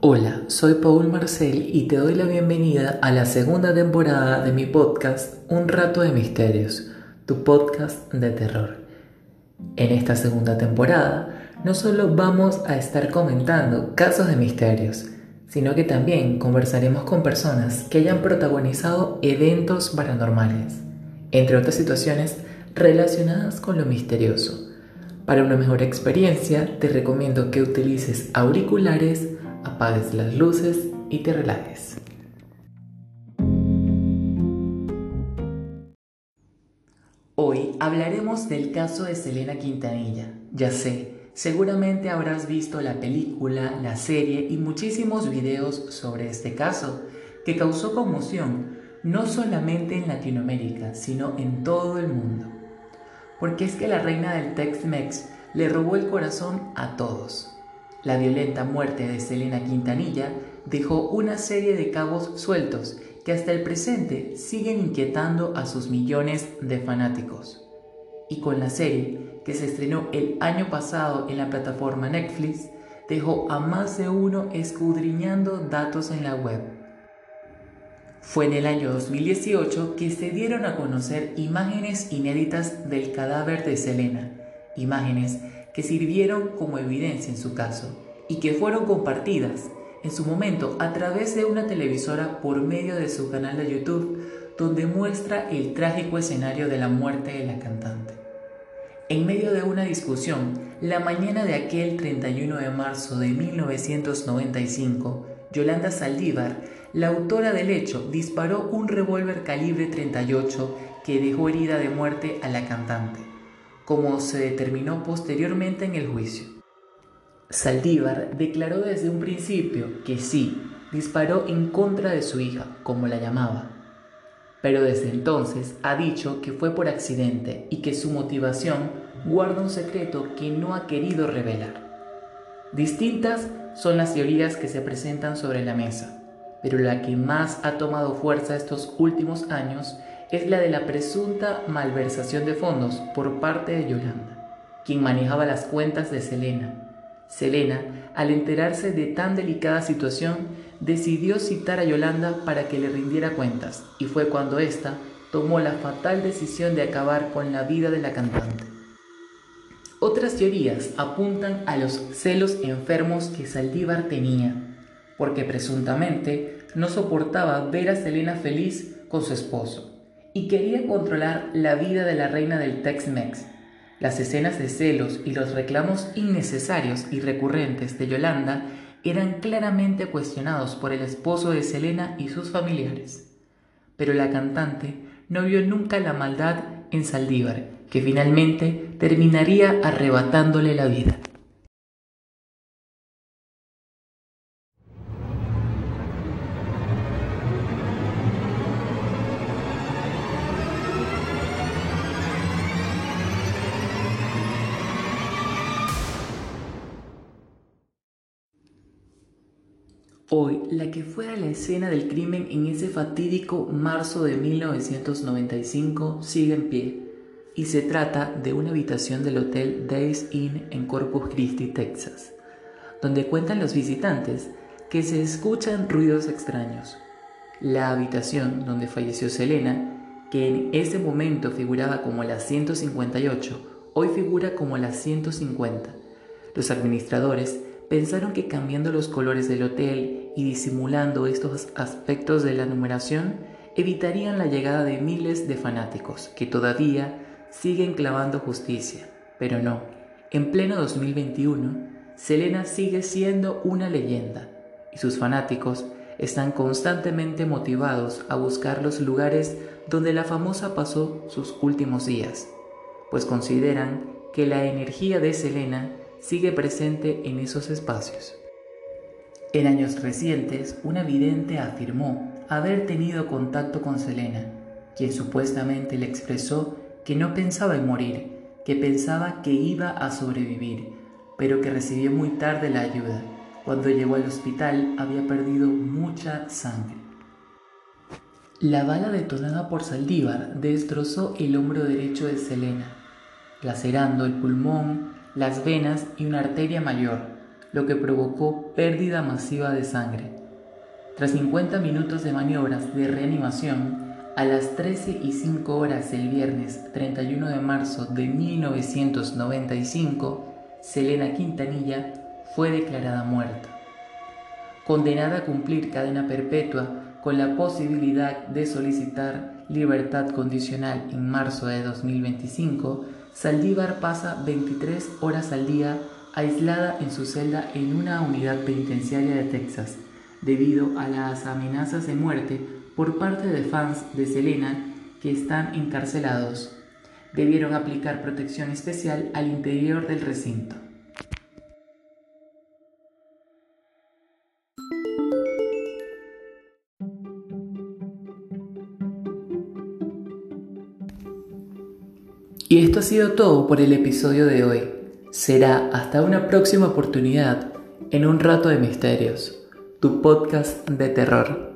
Hola, soy Paul Marcel y te doy la bienvenida a la segunda temporada de mi podcast Un rato de misterios, tu podcast de terror. En esta segunda temporada no solo vamos a estar comentando casos de misterios, sino que también conversaremos con personas que hayan protagonizado eventos paranormales, entre otras situaciones relacionadas con lo misterioso. Para una mejor experiencia te recomiendo que utilices auriculares, apagues las luces y te relajes. Hoy hablaremos del caso de Selena Quintanilla. Ya sé, seguramente habrás visto la película, la serie y muchísimos videos sobre este caso, que causó conmoción no solamente en Latinoamérica, sino en todo el mundo. Porque es que la reina del Tex-Mex le robó el corazón a todos. La violenta muerte de Selena Quintanilla dejó una serie de cabos sueltos que hasta el presente siguen inquietando a sus millones de fanáticos. Y con la serie, que se estrenó el año pasado en la plataforma Netflix, dejó a más de uno escudriñando datos en la web. Fue en el año 2018 que se dieron a conocer imágenes inéditas del cadáver de Selena, imágenes que sirvieron como evidencia en su caso y que fueron compartidas en su momento a través de una televisora por medio de su canal de YouTube donde muestra el trágico escenario de la muerte de la cantante. En medio de una discusión, la mañana de aquel 31 de marzo de 1995, Yolanda Saldívar, la autora del hecho, disparó un revólver calibre 38 que dejó herida de muerte a la cantante como se determinó posteriormente en el juicio. Saldívar declaró desde un principio que sí, disparó en contra de su hija, como la llamaba, pero desde entonces ha dicho que fue por accidente y que su motivación guarda un secreto que no ha querido revelar. Distintas son las teorías que se presentan sobre la mesa, pero la que más ha tomado fuerza estos últimos años es la de la presunta malversación de fondos por parte de Yolanda, quien manejaba las cuentas de Selena. Selena, al enterarse de tan delicada situación, decidió citar a Yolanda para que le rindiera cuentas, y fue cuando ésta tomó la fatal decisión de acabar con la vida de la cantante. Otras teorías apuntan a los celos enfermos que Saldívar tenía, porque presuntamente no soportaba ver a Selena feliz con su esposo y quería controlar la vida de la reina del Tex-Mex. Las escenas de celos y los reclamos innecesarios y recurrentes de Yolanda eran claramente cuestionados por el esposo de Selena y sus familiares. Pero la cantante no vio nunca la maldad en Saldívar, que finalmente terminaría arrebatándole la vida. Hoy, la que fuera la escena del crimen en ese fatídico marzo de 1995 sigue en pie y se trata de una habitación del Hotel Days Inn en Corpus Christi, Texas, donde cuentan los visitantes que se escuchan ruidos extraños. La habitación donde falleció Selena, que en ese momento figuraba como la 158, hoy figura como la 150. Los administradores pensaron que cambiando los colores del hotel y disimulando estos aspectos de la numeración, evitarían la llegada de miles de fanáticos que todavía siguen clavando justicia. Pero no, en pleno 2021, Selena sigue siendo una leyenda y sus fanáticos están constantemente motivados a buscar los lugares donde la famosa pasó sus últimos días, pues consideran que la energía de Selena sigue presente en esos espacios. En años recientes, una vidente afirmó haber tenido contacto con Selena, quien supuestamente le expresó que no pensaba en morir, que pensaba que iba a sobrevivir, pero que recibió muy tarde la ayuda. Cuando llegó al hospital había perdido mucha sangre. La bala detonada por Saldívar destrozó el hombro derecho de Selena, lacerando el pulmón, las venas y una arteria mayor, lo que provocó pérdida masiva de sangre. Tras 50 minutos de maniobras de reanimación, a las 13 y 5 horas del viernes 31 de marzo de 1995, Selena Quintanilla fue declarada muerta. Condenada a cumplir cadena perpetua con la posibilidad de solicitar libertad condicional en marzo de 2025, Saldívar pasa 23 horas al día aislada en su celda en una unidad penitenciaria de Texas, debido a las amenazas de muerte por parte de fans de Selena que están encarcelados. Debieron aplicar protección especial al interior del recinto. Y esto ha sido todo por el episodio de hoy. Será hasta una próxima oportunidad en un rato de misterios, tu podcast de terror.